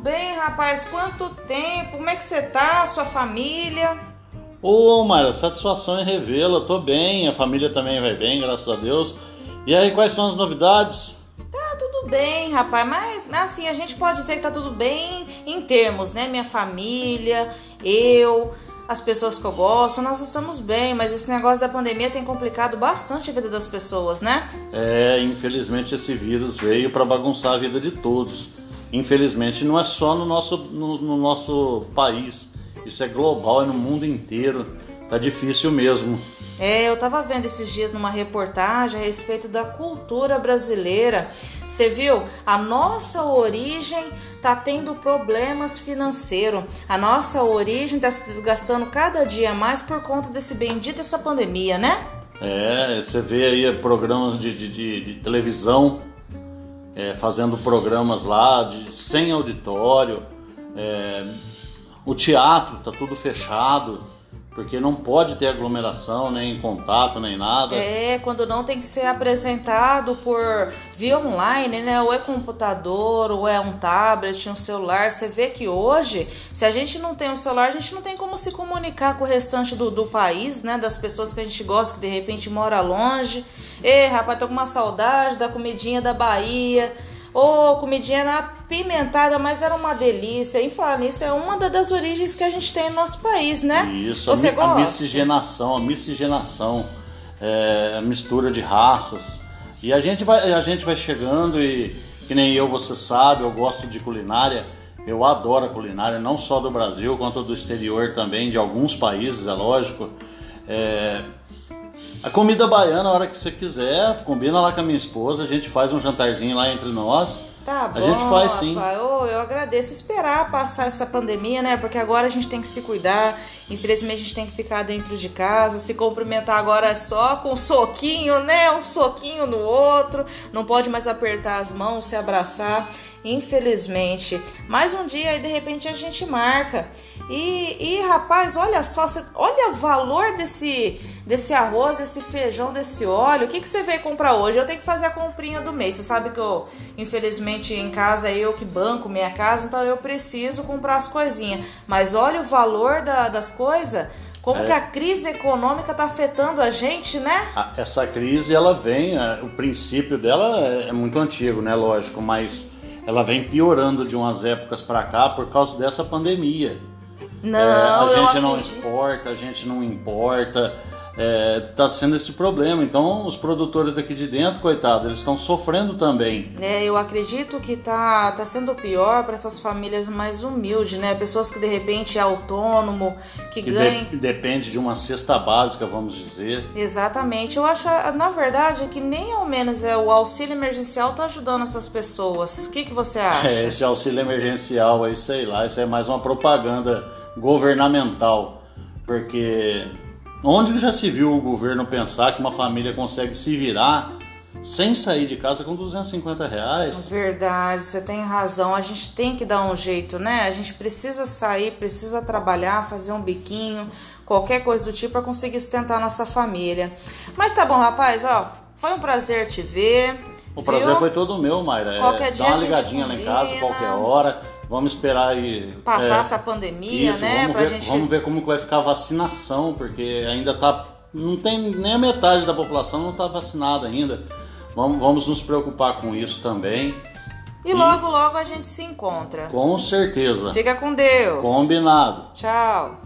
bem, rapaz. Quanto tempo? Como é que você tá? Sua família? Ô, Mayra, satisfação em revê-la. Tô bem, a família também vai bem, graças a Deus. E aí, quais são as novidades? Tá tudo bem, rapaz, mas assim, a gente pode dizer que tá tudo bem em termos, né? Minha família, eu, as pessoas que eu gosto, nós estamos bem, mas esse negócio da pandemia tem complicado bastante a vida das pessoas, né? É, infelizmente esse vírus veio para bagunçar a vida de todos. Infelizmente não é só no nosso, no, no nosso país, isso é global, é no mundo inteiro. Tá difícil mesmo. É, eu tava vendo esses dias numa reportagem a respeito da cultura brasileira. Você viu? A nossa origem tá tendo problemas financeiros. A nossa origem tá se desgastando cada dia mais por conta desse bendito essa pandemia, né? É, você vê aí programas de, de, de, de televisão é, fazendo programas lá de, sem auditório. É, o teatro tá tudo fechado porque não pode ter aglomeração, nem contato, nem nada. É, quando não tem que ser apresentado por via online, né? Ou é computador, ou é um tablet, um celular. Você vê que hoje, se a gente não tem um celular, a gente não tem como se comunicar com o restante do, do país, né? Das pessoas que a gente gosta, que de repente mora longe. Ei, rapaz, tô com uma saudade da comidinha da Bahia Ô, oh, comidinha era apimentada, mas era uma delícia. E falar nisso, é uma das origens que a gente tem no nosso país, né? Isso, Você a, gosta? a miscigenação, a miscigenação, é, a mistura de raças. E a gente, vai, a gente vai chegando e, que nem eu, você sabe, eu gosto de culinária. Eu adoro a culinária, não só do Brasil, quanto do exterior também, de alguns países, é lógico. É, a comida baiana, a hora que você quiser, combina lá com a minha esposa, a gente faz um jantarzinho lá entre nós. Tá bom. A gente faz sim. Eu, eu agradeço esperar passar essa pandemia, né? Porque agora a gente tem que se cuidar. Infelizmente a gente tem que ficar dentro de casa, se cumprimentar agora só com um soquinho, né? Um soquinho no outro. Não pode mais apertar as mãos, se abraçar. Infelizmente. Mais um dia e de repente a gente marca. E, e rapaz, olha só, olha o valor desse desse arroz, desse feijão, desse óleo. O que, que você veio comprar hoje? Eu tenho que fazer a comprinha do mês. Você sabe que eu, infelizmente, em casa é eu que banco minha casa, então eu preciso comprar as coisinhas. Mas olha o valor da, das coisas. Como é. que a crise econômica está afetando a gente, né? Essa crise, ela vem, é, o princípio dela é, é muito antigo, né? Lógico, mas ela vem piorando de umas épocas para cá por causa dessa pandemia. Não, é, a gente não exporta, a gente não importa está é, sendo esse problema. Então, os produtores daqui de dentro, coitado, eles estão sofrendo também. É, eu acredito que tá, tá sendo pior para essas famílias mais humildes, né? Pessoas que de repente é autônomo, que, que ganham. De, depende de uma cesta básica, vamos dizer. Exatamente. Eu acho, na verdade, que nem ao menos é o auxílio emergencial tá ajudando essas pessoas. O que, que você acha? É, esse auxílio emergencial aí, sei lá, isso é mais uma propaganda governamental. Porque Onde já se viu o governo pensar que uma família consegue se virar sem sair de casa com 250 reais? Verdade, você tem razão. A gente tem que dar um jeito, né? A gente precisa sair, precisa trabalhar, fazer um biquinho, qualquer coisa do tipo para conseguir sustentar a nossa família. Mas tá bom, rapaz, ó, foi um prazer te ver. O prazer viu? foi todo meu, Mayra. É, qualquer é, dia dá uma ligadinha lá em casa, qualquer hora. Vamos esperar aí. Passar é, essa pandemia, isso, né? Vamos pra ver, gente... vamos ver como vai ficar a vacinação, porque ainda tá. Não tem nem a metade da população não está vacinada ainda. Vamos, vamos nos preocupar com isso também. E, e logo, logo a gente se encontra. Com certeza. Fica com Deus. Combinado. Tchau.